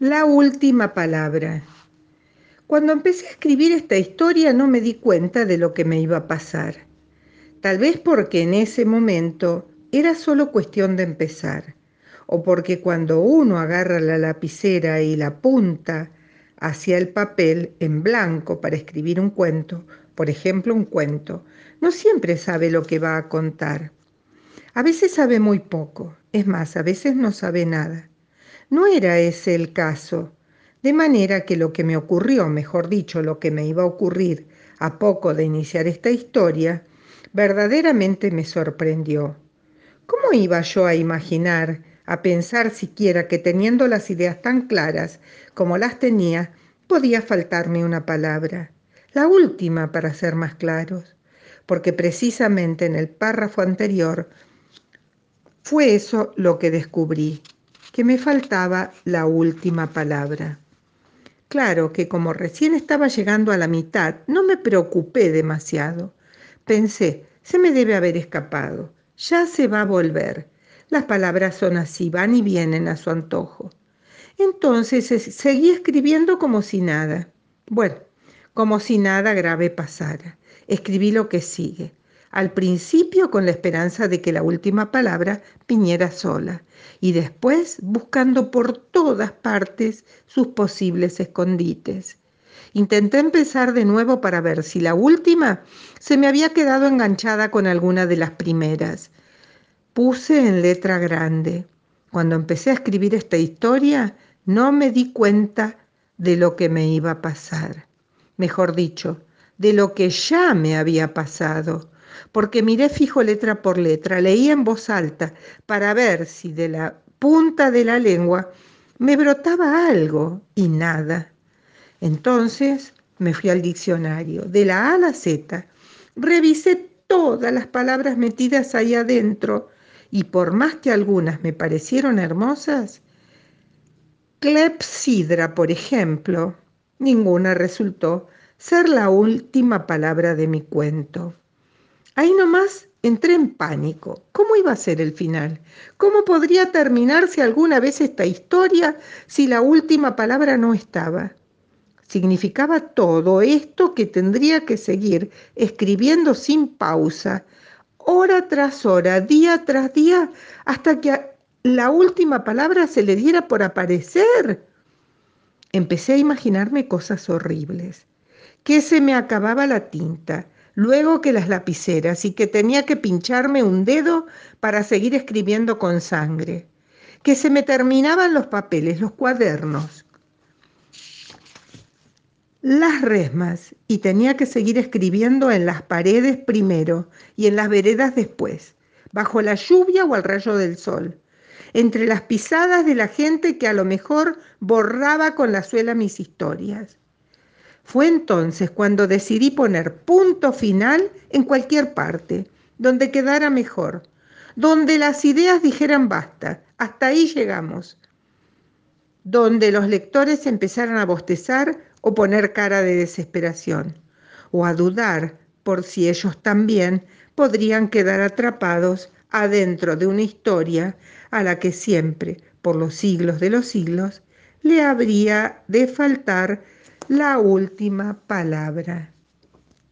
La última palabra. Cuando empecé a escribir esta historia no me di cuenta de lo que me iba a pasar. Tal vez porque en ese momento era solo cuestión de empezar, o porque cuando uno agarra la lapicera y la punta hacia el papel en blanco para escribir un cuento, por ejemplo un cuento, no siempre sabe lo que va a contar. A veces sabe muy poco, es más, a veces no sabe nada. No era ese el caso, de manera que lo que me ocurrió, mejor dicho, lo que me iba a ocurrir a poco de iniciar esta historia, verdaderamente me sorprendió. ¿Cómo iba yo a imaginar, a pensar siquiera que teniendo las ideas tan claras como las tenía, podía faltarme una palabra? La última, para ser más claros, porque precisamente en el párrafo anterior fue eso lo que descubrí que me faltaba la última palabra. Claro que como recién estaba llegando a la mitad, no me preocupé demasiado. Pensé, se me debe haber escapado, ya se va a volver. Las palabras son así, van y vienen a su antojo. Entonces seguí escribiendo como si nada. Bueno, como si nada grave pasara. Escribí lo que sigue al principio con la esperanza de que la última palabra viniera sola y después buscando por todas partes sus posibles escondites. Intenté empezar de nuevo para ver si la última se me había quedado enganchada con alguna de las primeras. Puse en letra grande. Cuando empecé a escribir esta historia, no me di cuenta de lo que me iba a pasar. Mejor dicho, de lo que ya me había pasado porque miré fijo letra por letra, leí en voz alta para ver si de la punta de la lengua me brotaba algo y nada. Entonces me fui al diccionario, de la A a la Z, revisé todas las palabras metidas ahí adentro y por más que algunas me parecieron hermosas, clepsidra, por ejemplo, ninguna resultó ser la última palabra de mi cuento. Ahí nomás entré en pánico. ¿Cómo iba a ser el final? ¿Cómo podría terminarse alguna vez esta historia si la última palabra no estaba? Significaba todo esto que tendría que seguir escribiendo sin pausa, hora tras hora, día tras día, hasta que la última palabra se le diera por aparecer. Empecé a imaginarme cosas horribles, que se me acababa la tinta, luego que las lapiceras y que tenía que pincharme un dedo para seguir escribiendo con sangre, que se me terminaban los papeles, los cuadernos, las resmas y tenía que seguir escribiendo en las paredes primero y en las veredas después, bajo la lluvia o al rayo del sol, entre las pisadas de la gente que a lo mejor borraba con la suela mis historias. Fue entonces cuando decidí poner punto final en cualquier parte, donde quedara mejor, donde las ideas dijeran basta, hasta ahí llegamos, donde los lectores empezaran a bostezar o poner cara de desesperación, o a dudar por si ellos también podrían quedar atrapados adentro de una historia a la que siempre, por los siglos de los siglos, le habría de faltar la última palabra.